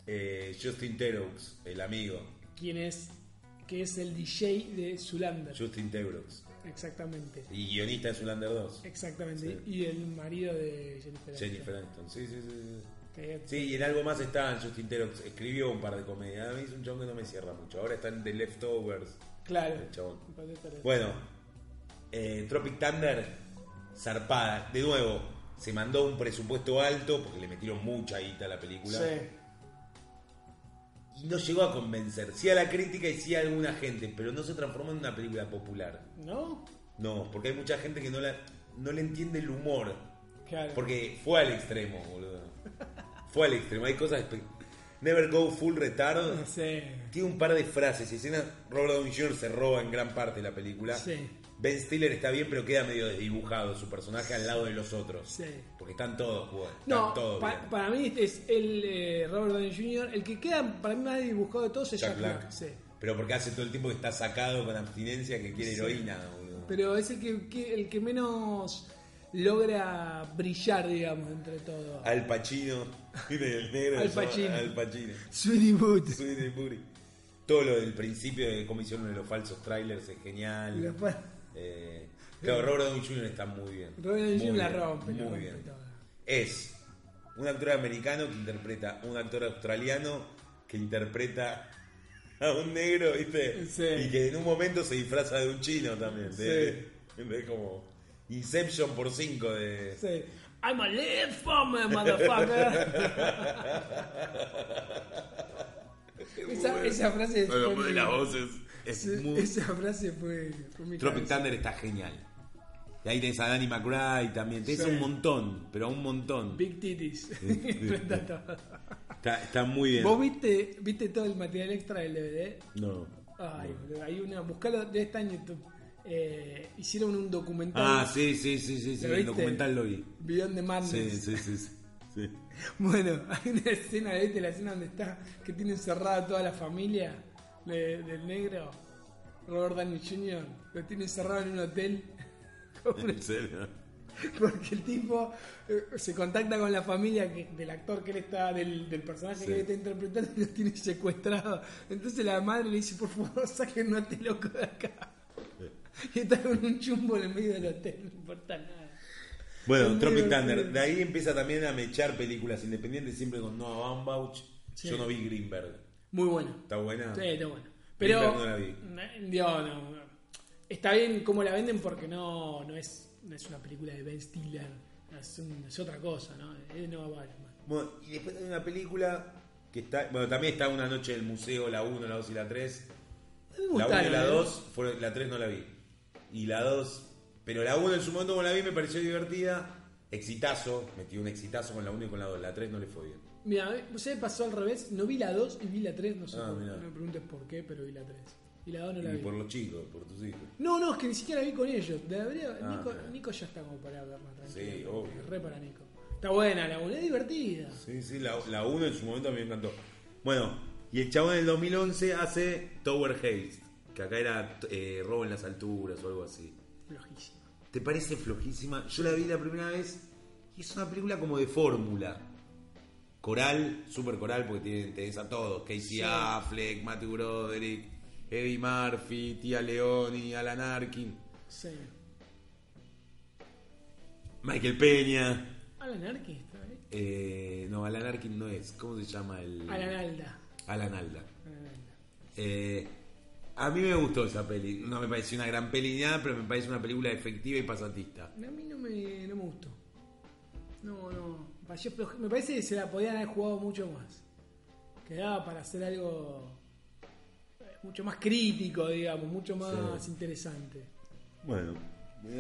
Eh, Justin Theroux, el amigo. ¿Quién es? Que es el DJ de Zulander. Justin Theroux. Exactamente. Y guionista de Zulander 2. Exactamente. Sí. Y el marido de Jennifer. Jennifer Aniston. Sí, sí, sí. sí. Y en algo más está Justin Theroux. Escribió un par de comedias. A mí es un chabón que no me cierra mucho. Ahora está en The Leftovers. Claro. El chabón. Bueno, eh, Tropic Thunder, zarpada. De nuevo, se mandó un presupuesto alto porque le metieron mucha guita a la película. Sí. Y no llegó a convencer. Sí a la crítica y sí a alguna gente, pero no se transformó en una película popular. ¿No? No, porque hay mucha gente que no, la, no le entiende el humor. Claro. Porque fue al extremo, boludo. Fue al extremo. Hay cosas. espe- Never go full retard. Sí. Tiene un par de frases y escenas. Robert Downey Jr. se roba en gran parte la película. Sí. Ben Stiller está bien, pero queda medio desdibujado su personaje al lado de los otros. Sí. Porque están todos, pues, están No, todos pa- para mí es el eh, Robert Downey Jr. El que queda para mí más dibujado de todos es Jack Jack, Black. Black. sí. Pero porque hace todo el tiempo que está sacado con abstinencia que quiere Sí. heroína. boludo. Pero es el que, que- el que menos logra brillar, digamos, entre todos. Al Pacino. El negro Al Pacino. Al Pacino. Sweetie Boot. Sweetie Puri. Todo lo del principio de cómo hicieron de los falsos trailers es genial. Y después- Eh, claro, Robert Downey Jr. está muy bien. Robert Downey Jr. la rompe, Muy bien. Es un actor americano que interpreta a un actor australiano que interpreta a un negro, ¿viste? Sí. Y que en un momento se disfraza de un chino también. De, Sí. de como Inception por 5 de... Sí. I'm a live farmer, motherfucker. esa, esa frase Bueno, fue las voces es Sí, muy... Esa frase fue, Tropic cabeza. Thunder está genial. Y ahí tenés a Danny McBride también. Tenés Sí. un montón, pero un montón. Big titties. Está muy bien. ¿Vos viste, viste todo el material extra del DVD? No. Ay, boludo, hay una, buscalo de está en YouTube. Eh, hicieron un documental. Ah, sí, sí, sí, sí, sí. Documental lo vi. Beyond the Madness. Sí, sí, sí. sí. sí. Bueno, hay una escena, ¿viste? La escena donde está, que tiene encerrada toda la familia de- del negro, Robert Downey Jr., lo tiene encerrado en un hotel. En serio. Porque el tipo eh, se contacta con la familia que- del actor que él está, del, del personaje Sí. que él está interpretando y lo tiene secuestrado. Entonces la madre le dice, por favor, sáquenlo a este loco de acá. Y está con un chumbo en el medio del hotel, no importa nada. Bueno, Tropic Thunder. De ahí empieza también a mechar películas independientes, siempre con Noah Baumbach. Sí. Yo no vi Greenberg. Muy bueno. ¿Está buena? Sí, está bueno. Pero. Greenberg no la vi. digo, no, no. Está bien cómo la venden porque no, no, es, no es una película de Ben Stiller. Es, un- es otra cosa, ¿no? Es de Noah Baumbach. Bueno, y después hay una película que está. Bueno, también está Una Noche del Museo, la 1, la 2 y la 3. A mí me La 1 y la ¿eh? 2, fueron- la 3 no la vi. Y la 2, pero la 1 en su momento como la vi me pareció divertida. Exitazo, metí un exitazo con la 1 y con la 2. La 3 no le fue bien. Mira, se pasó al revés. No vi la 2 y vi la 3. No sé, Ah, no me preguntes por qué, pero vi la 3. Y la 2 no la Y vi. por los chicos, por tus hijos. No, no, es que ni siquiera vi con ellos. Debería- Ah, Nico. Nico ya está como para verla tranquilo. Sí, obvio. Re para Nico. Está buena la 1, es divertida. Sí, sí, la, la 1 en su momento a mí me encantó. Bueno, y el chabón en el 2011 hace Tower Haste, que acá era eh, Robo en las alturas o algo así. Flojísima. ¿Te parece flojísima? Yo la vi la primera vez y es una película como de fórmula. Coral, super coral, porque tiene, tenés a todos. Casey Sí. Affleck, Matthew Broderick, Eddie Murphy, Tia Leoni, Alan Arkin, Sí. Michael Peña. Alan Arkin está ahí. Eh, no, Alan Arkin no es. ¿Cómo se llama el...? Alan Alda. Alan Alda. Alan Alda. Eh, a mí me gustó esa peli. No me pareció una gran peli ni nada, pero me parece una película efectiva y pasatista. A mí no me, no me gustó. No, no. Me pareció floj- Me parece que se la podían haber jugado mucho más. Quedaba para hacer algo eh, mucho más crítico, digamos, mucho más Sí. interesante. Bueno,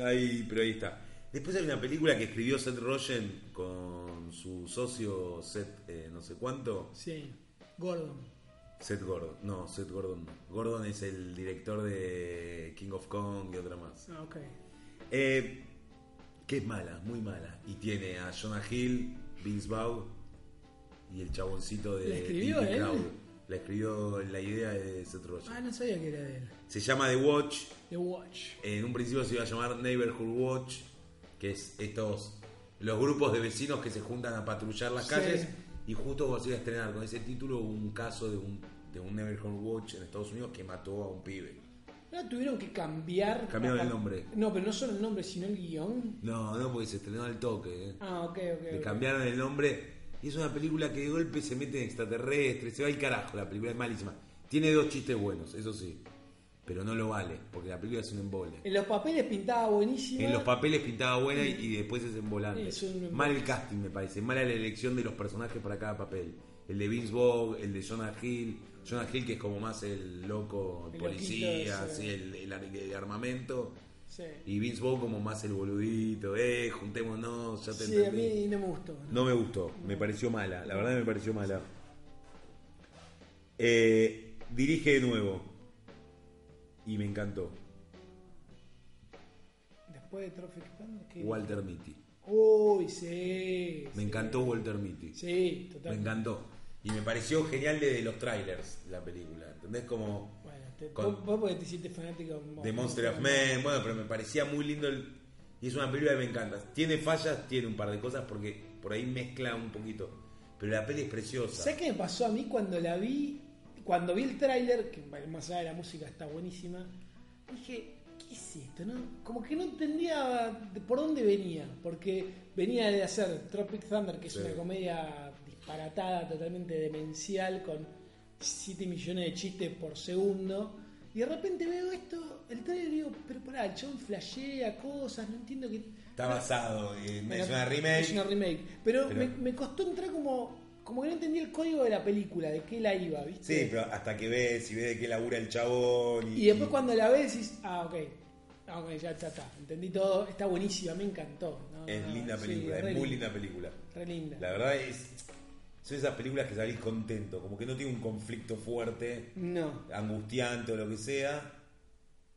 ahí, pero ahí está. Después hay una película que escribió Seth Rogen con su socio Seth, eh, no sé cuánto. Sí. Gordon. Seth Gordon. No, Seth Gordon no. Gordon es el director de King of Kong y otra más. Ah, ok. Eh, que es mala, muy mala. Y tiene a Jonah Hill, Vince Vaughn y el chaboncito de ¿La escribió él? La escribió la idea de Seth Rogen. Ah, no sabía que era de él. Se llama The Watch. The Watch. En un principio se iba a llamar Neighborhood Watch, que es estos los grupos de vecinos que se juntan a patrullar las Sí. calles. Y justo cuando se iba a estrenar con ese título un caso de un, de un Neighborhood Watch en Estados Unidos que mató a un pibe. ¿No tuvieron que cambiar? Cambiaron el nombre. No, pero no solo el nombre, sino el guion. No, no, porque se estrenó al toque. ¿eh? Ah, ok, ok. Le cambiaron el nombre. Y es una película que de golpe se mete en extraterrestres. Se va al carajo. La película es malísima. Tiene dos chistes buenos, eso sí. Pero no lo vale, porque la película es un embole. En los papeles pintaba buenísimo. En los papeles pintaba buena y, y después es embolante. Es un. Mal el casting, me parece. Mala la elección de los personajes para cada papel. El de Vince Vaughn, el de Jonah Hill. Jonah Hill, que es como más el loco, el policía, así, el, el ar- el armamento. Sí, Y Vince Vaughn como más el boludito. Eh, juntémonos, ya te Sí, a mí no me gustó. No me gustó, me pareció mala, la verdad me pareció mala. Eh, dirige de nuevo y me encantó. después de Thunder? ¿Qué? Walter Mitty. Uy, sí. Me sí. encantó Walter Mitty. Sí, Me totalmente. encantó. Y me pareció genial de los trailers la película. ¿Entendés? Como Bueno, te, Con- vos, vos porque te hiciste fanático de Monster of Men. Bueno, pero me parecía muy lindo. el- y es una película que me encanta. Tiene fallas, tiene un par de cosas porque por ahí mezcla un poquito. Pero la peli es preciosa. ¿Sabes qué me pasó a mí cuando la vi? Cuando vi el tráiler, que más allá de la música está buenísima, dije, ¿qué es esto? No? Como que no entendía de por dónde venía, porque venía de hacer Tropic Thunder, que es Sí. una comedia disparatada, totalmente demencial, con 7 millones de chistes por segundo, y de repente veo esto, el trailer y digo, pero pará, el chabón flashea cosas, no entiendo qué... Está basado. Bueno, es una remake. Es una remake. Pero, Pero- Me, me costó entrar como, como que no entendía el código de la película, de qué la iba, ¿viste? Sí, pero hasta que ves y ves de qué labura el chabón. Y, Y después cuando la ves decís, ah, ok. Ah, ok, ya está, está. Entendí todo. Está buenísima, me encantó. No, Es no, linda película, es muy linda película. Re linda. La verdad es. Son esas películas que salís contento, como que no tiene un conflicto fuerte, No. angustiante o lo que sea.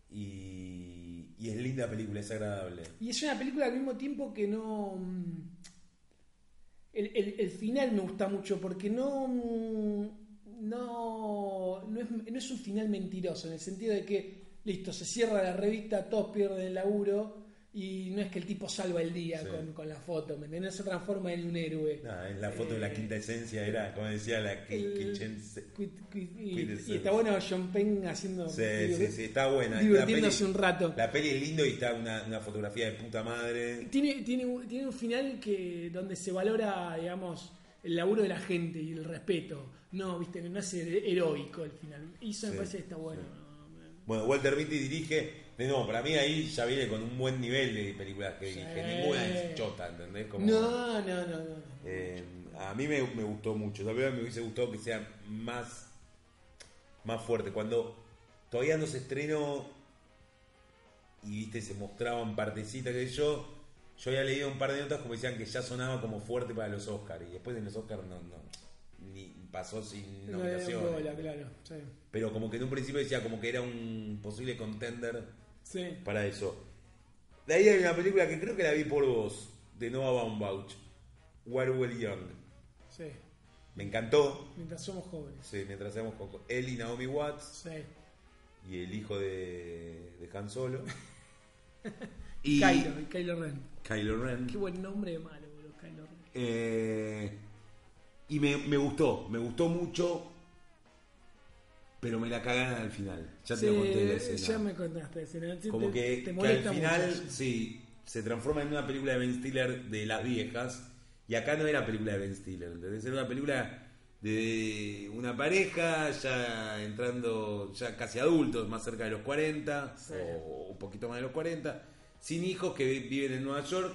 Y, y es linda película, es agradable. Y es una película al mismo tiempo que no. El, el- el final me gusta mucho porque no. mm, No, no, es, no es un final mentiroso, en el sentido de que, listo, se cierra la revista, todos pierden el laburo y no es que el tipo salva el día Sí. con, con la foto, ¿me entendés? No se transforma en un héroe. Es la foto de la Eh, quinta esencia, era, como decía la quit- y, y está bueno John Penn haciendo. Sí, digo, sí, sí, está buena. Divirtiéndose un rato. La peli es lindo y está una, una fotografía de puta madre. Tiene, tiene, un- tiene un final que donde se valora, digamos, el laburo de la gente y el respeto. No, viste, no es heroico el final. Y eso me Sí, parece que está bueno. sí. ¿no? Bueno, Walter Mitty dirige. Nuevo, para mí ahí ya viene con un buen nivel de películas que. Sí. Ninguna es chota, ¿entendés? Como, No, no, no, no. eh, a mí me, me gustó mucho. Tal vez me hubiese gustado que sea más, más fuerte. Cuando todavía no se estrenó y viste, se mostraban partecitas que yo. Yo había leído un par de notas como decían que ya sonaba como fuerte para los Oscars. Y después en los Oscars no, no, ni pasó sin No nominación. bola, claro. Sí. Pero como que en un principio decía como que era un posible contender Sí. para eso. De ahí hay una película que creo que la vi por vos, de Noah Baumbach, Where Well Young. Sí. Me encantó, Mientras somos jóvenes. sí, mientras hacemos con él y Naomi Watts Sí. y el hijo de, de Han Solo. y Kylo, y Kylo Ren. Kylo Ren. Qué buen nombre de malo, boludo, Kylo Ren. Eh, y me, me gustó, me gustó mucho, pero me la cagaron al final. Ya te Sí, lo conté la escena. ya me contaste la escena. Te- Como te- que, te que al final, mucho, sí. se transforma en una película de Ben Stiller de las viejas. Y acá no era película de Ben Stiller, ¿entendés? Era una película de una pareja ya entrando, ya casi adultos, más cerca de los 40, Sí. o un poquito más de los 40, sin hijos que vi- viven en Nueva York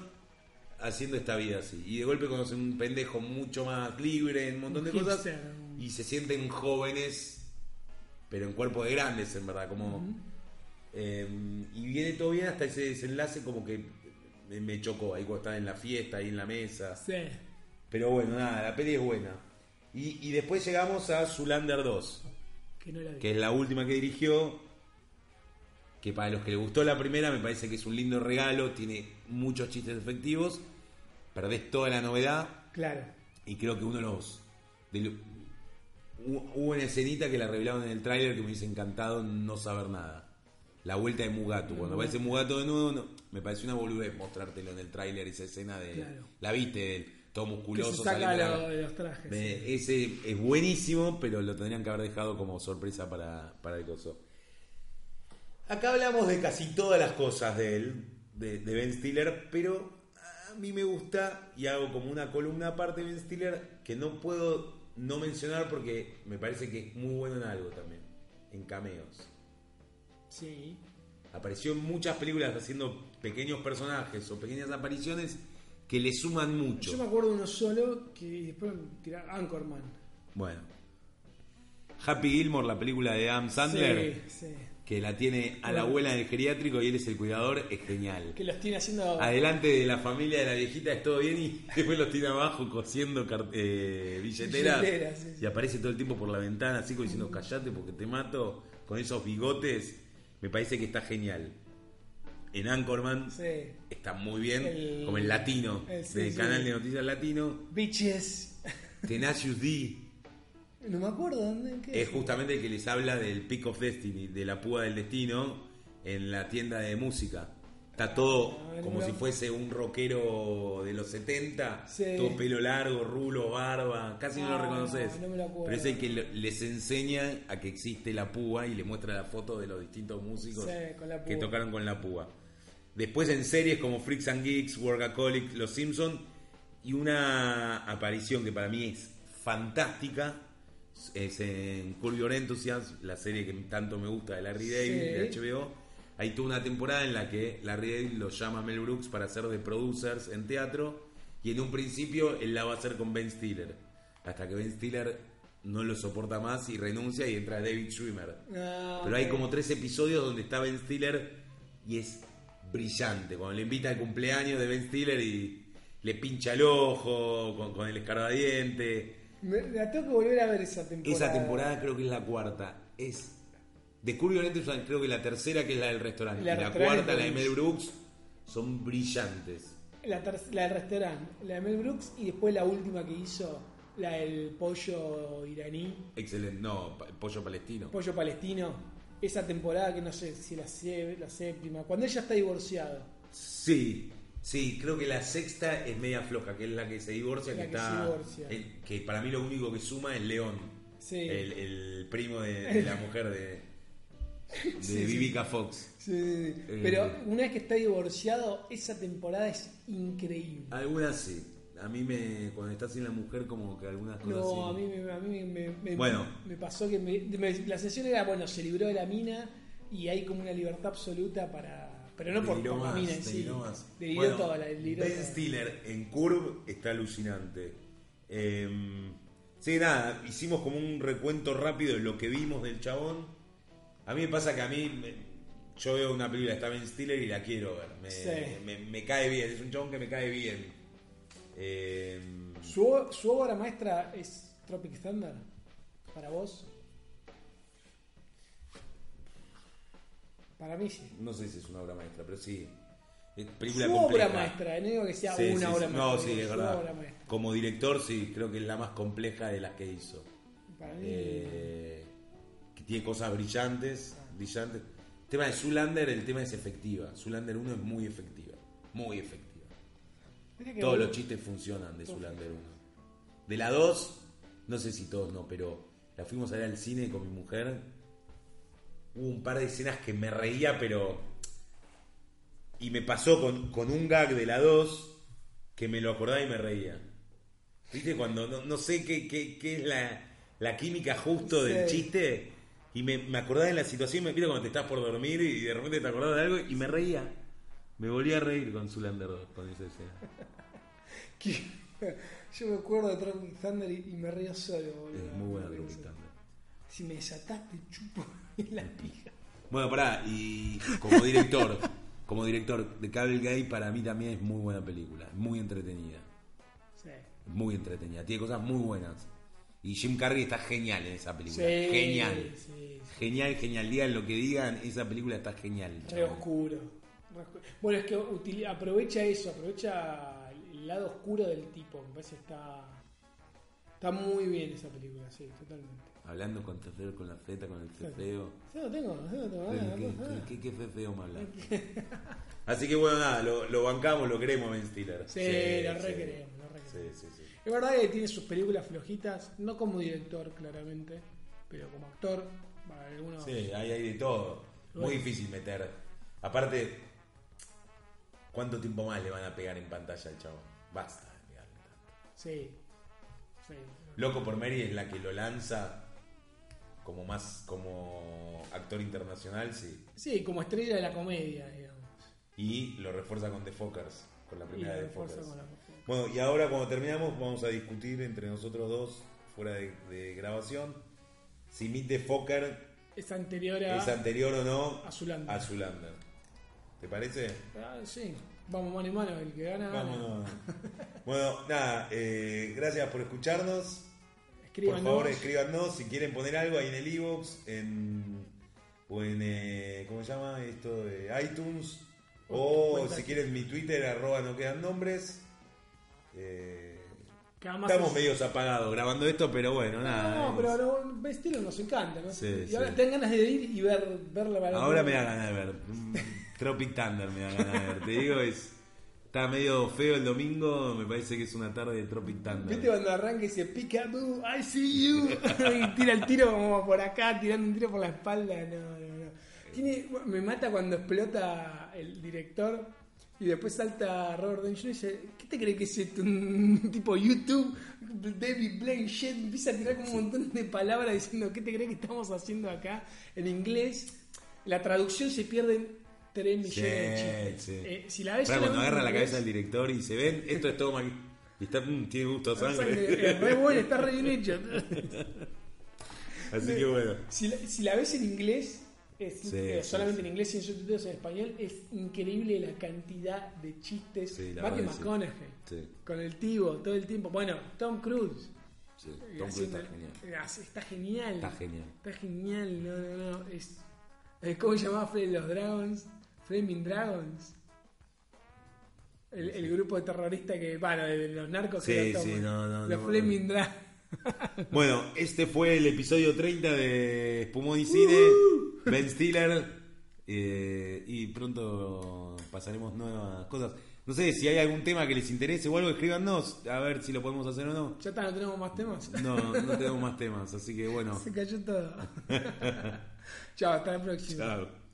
haciendo esta vida así. Y de golpe conocen un pendejo mucho más libre en un montón de Un cosas hipster. y se sienten jóvenes, pero en cuerpos de grandes, en verdad, como... Eh, y viene todo bien hasta ese desenlace como que me, chocó ahí cuando estaba en la fiesta, ahí en la mesa. Sí. Pero bueno, nada, la peli es buena. Y, y después llegamos a Zulander 2, Que no la vi. que es la última que dirigió. Que para los que les gustó la primera me parece que es un lindo regalo, tiene muchos chistes efectivos, perdés toda la novedad Claro. y creo que uno de los... de hubo una escenita que la revelaron en el tráiler que me hubiese encantado no saber nada. La vuelta de Mugatu. Cuando aparece Mugatu de nuevo, no- me pareció una boludez mostrártelo en el tráiler, esa escena de... Claro. La viste, todo Que musculoso. se saca saliendo de la- lo de los trajes. Me-. Ese es buenísimo, pero lo tendrían que haber dejado como sorpresa para, para el coso. Acá hablamos de casi todas las cosas de él, de, de Ben Stiller, pero a mí me gusta y hago como una columna aparte de Ben Stiller que no puedo no mencionar porque me parece que es muy bueno en algo también, en cameos. Sí. Apareció en muchas películas haciendo pequeños personajes o pequeñas apariciones que le suman mucho. Yo me acuerdo de uno solo que después tirar Anchorman. Bueno. Happy Gilmore, la película de Adam Sandler, Sí, sí. Que la tiene a la abuela en el geriátrico y él es el cuidador, es genial. Que los tiene haciendo. Adelante de la familia de la viejita es todo bien y después los tiene abajo cosiendo eh, billeteras. Billeteras, sí. Y aparece todo el tiempo por la ventana así como diciendo callate porque te mato con esos bigotes. Me parece que está genial. en Anchorman Sí. está muy bien, El- como el latino, el- sí, del canal de noticias latino. Bitches. Tenacious D No me acuerdo dónde. qué es justamente el que les habla del Peak of Destiny, de la púa del destino en la tienda de música. Está todo Ah, como si fuese un rockero de los 70, Sí. todo pelo largo, rulo, barba, casi no lo Ah, reconoces. no me lo acuerdo. Pero es el que le- les enseña a que existe la púa y le muestra la foto de los distintos músicos Sí, que tocaron con la púa. Después en series como Freaks and Geeks, Workaholic, Los Simpsons y una aparición que para mí es fantástica es en Curb Your Enthusiasm, la serie que tanto me gusta de Larry David de. HBO. Hay toda una temporada en la que Larry David lo llama a Mel Brooks para hacer de producers en teatro y en un principio él la va a hacer con Ben Stiller. Hasta que Ben Stiller no lo soporta más y renuncia y entra David Schwimmer. Ah, Pero hay como tres episodios donde está Ben Stiller y es brillante. Cuando le invita al cumpleaños de Ben Stiller y le pincha el ojo con, con el escarbadiente. Me- la tengo que volver a ver esa temporada. Esa temporada creo que es la cuarta. Es de Curvio Enthusiasm, creo que la tercera que es la del restaurante. La y la cuarta, la de. Mel Brooks, son brillantes. La, del restaurante, la de Mel Brooks y después la última que hizo, la del pollo iraní, Excelente. No, pa- pollo palestino. pollo palestino. Esa temporada que no sé si la, sé- la séptima, cuando ella está divorciado. Sí, sí, creo que la sexta es media floja, que es la que se divorcia, La que, que está. divorcia. el- que para mí lo único que suma es León. Sí. El, el primo de, de la mujer de, de Sí, Vivica Fox. Sí, sí, sí. Eh. Pero una vez que está divorciado, esa temporada es increíble. Algunas sí. A mí me. Cuando está sin la mujer, como que algunas cosas No, a mí, me, a mí me, me- Bueno. me pasó que la sesión era, bueno, se libró de la mina y hay como una libertad absoluta para... Pero no por, por la más, mina en sí. deliró Bueno, toda la deliró Ben toda. Stiller en Curve está alucinante. Eh, sí, nada, hicimos como un recuento rápido de lo que vimos del chabón. A mí me pasa que a mí, me- yo veo una película de está Ben Stiller y la quiero ver. Me, Sí. me- me cae bien, es un chabón que me cae bien. Eh, ¿Su, su obra maestra es Tropic Thunder? ¿Para vos? Para mí sí. no sé si es una obra maestra, pero sí. Es película Su compleja. obra maestra, no digo que sea Sí, una sí, obra sí. maestra. No, sí, es verdad. obra maestra. Como director, sí, creo que es la más compleja de las que hizo. Para mí, Eh, que tiene cosas brillantes, brillantes. El tema de Zulander, el tema es efectiva. Zulander 1 es muy efectiva, muy efectiva. Todos los chistes funcionan de Zulander 1. De la 2, no sé si todos no, pero la fuimos a ver al cine con mi mujer. Hubo un par de escenas que me reía, pero... Y me pasó con, con un gag de la 2 que me lo acordaba y me reía. ¿Viste? Cuando no, no sé qué, qué- qué es la, la química justo del chiste y me, me acordaba de la situación, me pido cuando te estás por dormir y de repente te acordás de algo y me reía. Me volví a reír con Zulander 2, con esa escena. yo me acuerdo de Tropic Thunder y, y me río solo. boludo. Es muy buena Tropic. Thunder. Si me desataste, chupo la pija. Bueno, pará, y como director, como director de Cable Gay, para mí también es muy buena película, muy entretenida, Sí. muy entretenida, tiene cosas muy buenas. Y Jim Carrey está genial en esa película, Sí, genial, sí, genial, genial, digan lo que digan, esa película está genial. Re oscuro. re oscuro. Bueno, es que aprovecha eso, aprovecha el lado oscuro del tipo. Me parece que está. Está muy bien esa película, sí, totalmente. Hablando con Tefeo, con la feta, con el fefeo. Sí, lo tengo, sí, lo tengo. ¿Qué, ah, qué, ah. qué- qué fefeo me habla? Así que bueno, nada, lo, lo bancamos, lo queremos Ben Stiller. Sí, lo re queremos, lo re Sí, sí, sí. Es verdad que tiene sus películas flojitas, no como director, claramente, pero como actor, para algunos. Sí, hay, hay de todo. Muy difícil meter. Aparte, ¿cuánto tiempo más le van a pegar en pantalla al chavo? Basta de pegarle tanto. Sí. sí. Loco por Mary es la que lo lanza como más como actor internacional, sí. Sí, como estrella de la comedia, digamos. Y lo refuerza con The Fockers, con la primera de The Fockers. con la- Bueno, y ahora cuando terminamos vamos a discutir entre nosotros dos, fuera de, de grabación, si Meet the Fokker Es anterior a. es anterior o no a Zoolander. a Zoolander. ¿Te parece? Ah, sí, vamos mano y mano, el que gana. gana. Vámonos. Bueno, nada, eh, gracias por escucharnos. Por Escríbanos. favor, escríbanos si quieren poner algo ahí en el iVoox en, o en, eh, ¿cómo se llama esto? De iTunes. O Cuenta- si quieren mi Twitter, arroba no quedan nombres. Eh, estamos es- medios apagados grabando esto, pero bueno, nada. No, pero no, Ben Stiller nos encanta, ¿no? Sí, y ahora sí. tengan ganas de ir y ver, ver la. Ahora me da ganas de ver. Mm, Tropic Thunder me da ganas de ver. Te digo, es. Está medio feo el domingo, me parece que es una tarde de Tropic Thunder. ¿Viste cuando arranca y dice Peekaboo, I see you? y tira el tiro como por acá, tirando un tiro por la espalda. No, no, no. Tiene, me mata cuando explota el director y después salta Robert Downey Jr. y dice: ¿Qué te crees que es esto? Un tipo YouTube, David Blaine, shit. Empieza a tirar como un montón de palabras diciendo: ¿Qué te crees que estamos haciendo acá? En inglés, la traducción se pierde en 3 millones Sí. Eh, si la ves cuando agarra la cabeza del director y se ven, esto es todo mal. Y está, tiene gusto a Sangre, sangre. es re bueno, está re bien hecho. Así que bueno. Si la, si la ves en inglés, es, Sí, eh, sí, solamente sí. en inglés y en subtítulos en español, es increíble la cantidad de chistes. Matthew. McConaughey, con el tivo todo el tiempo. Bueno, Tom Cruise. eh, Tom Cruise está genial. Está genial. Está genial. Está genial, no, no, no. Es, ¿Cómo se llamaba Fre- los Dragons? Flaming Dragons. El, el grupo de terroristas que, bueno, de los narcos Sí, que lo sí, no, no, Los no. Flaming Dragons. Bueno, este fue el episodio 30 de Espumón y Cine, Ben Stiller, eh, y pronto pasaremos nuevas cosas. No sé, si hay algún tema que les interese o algo, escríbanos, a ver si lo podemos hacer o no. Ya está, no tenemos más temas. No, no tenemos más temas, así que bueno. Se cayó todo. Chao, hasta la próxima. Chao.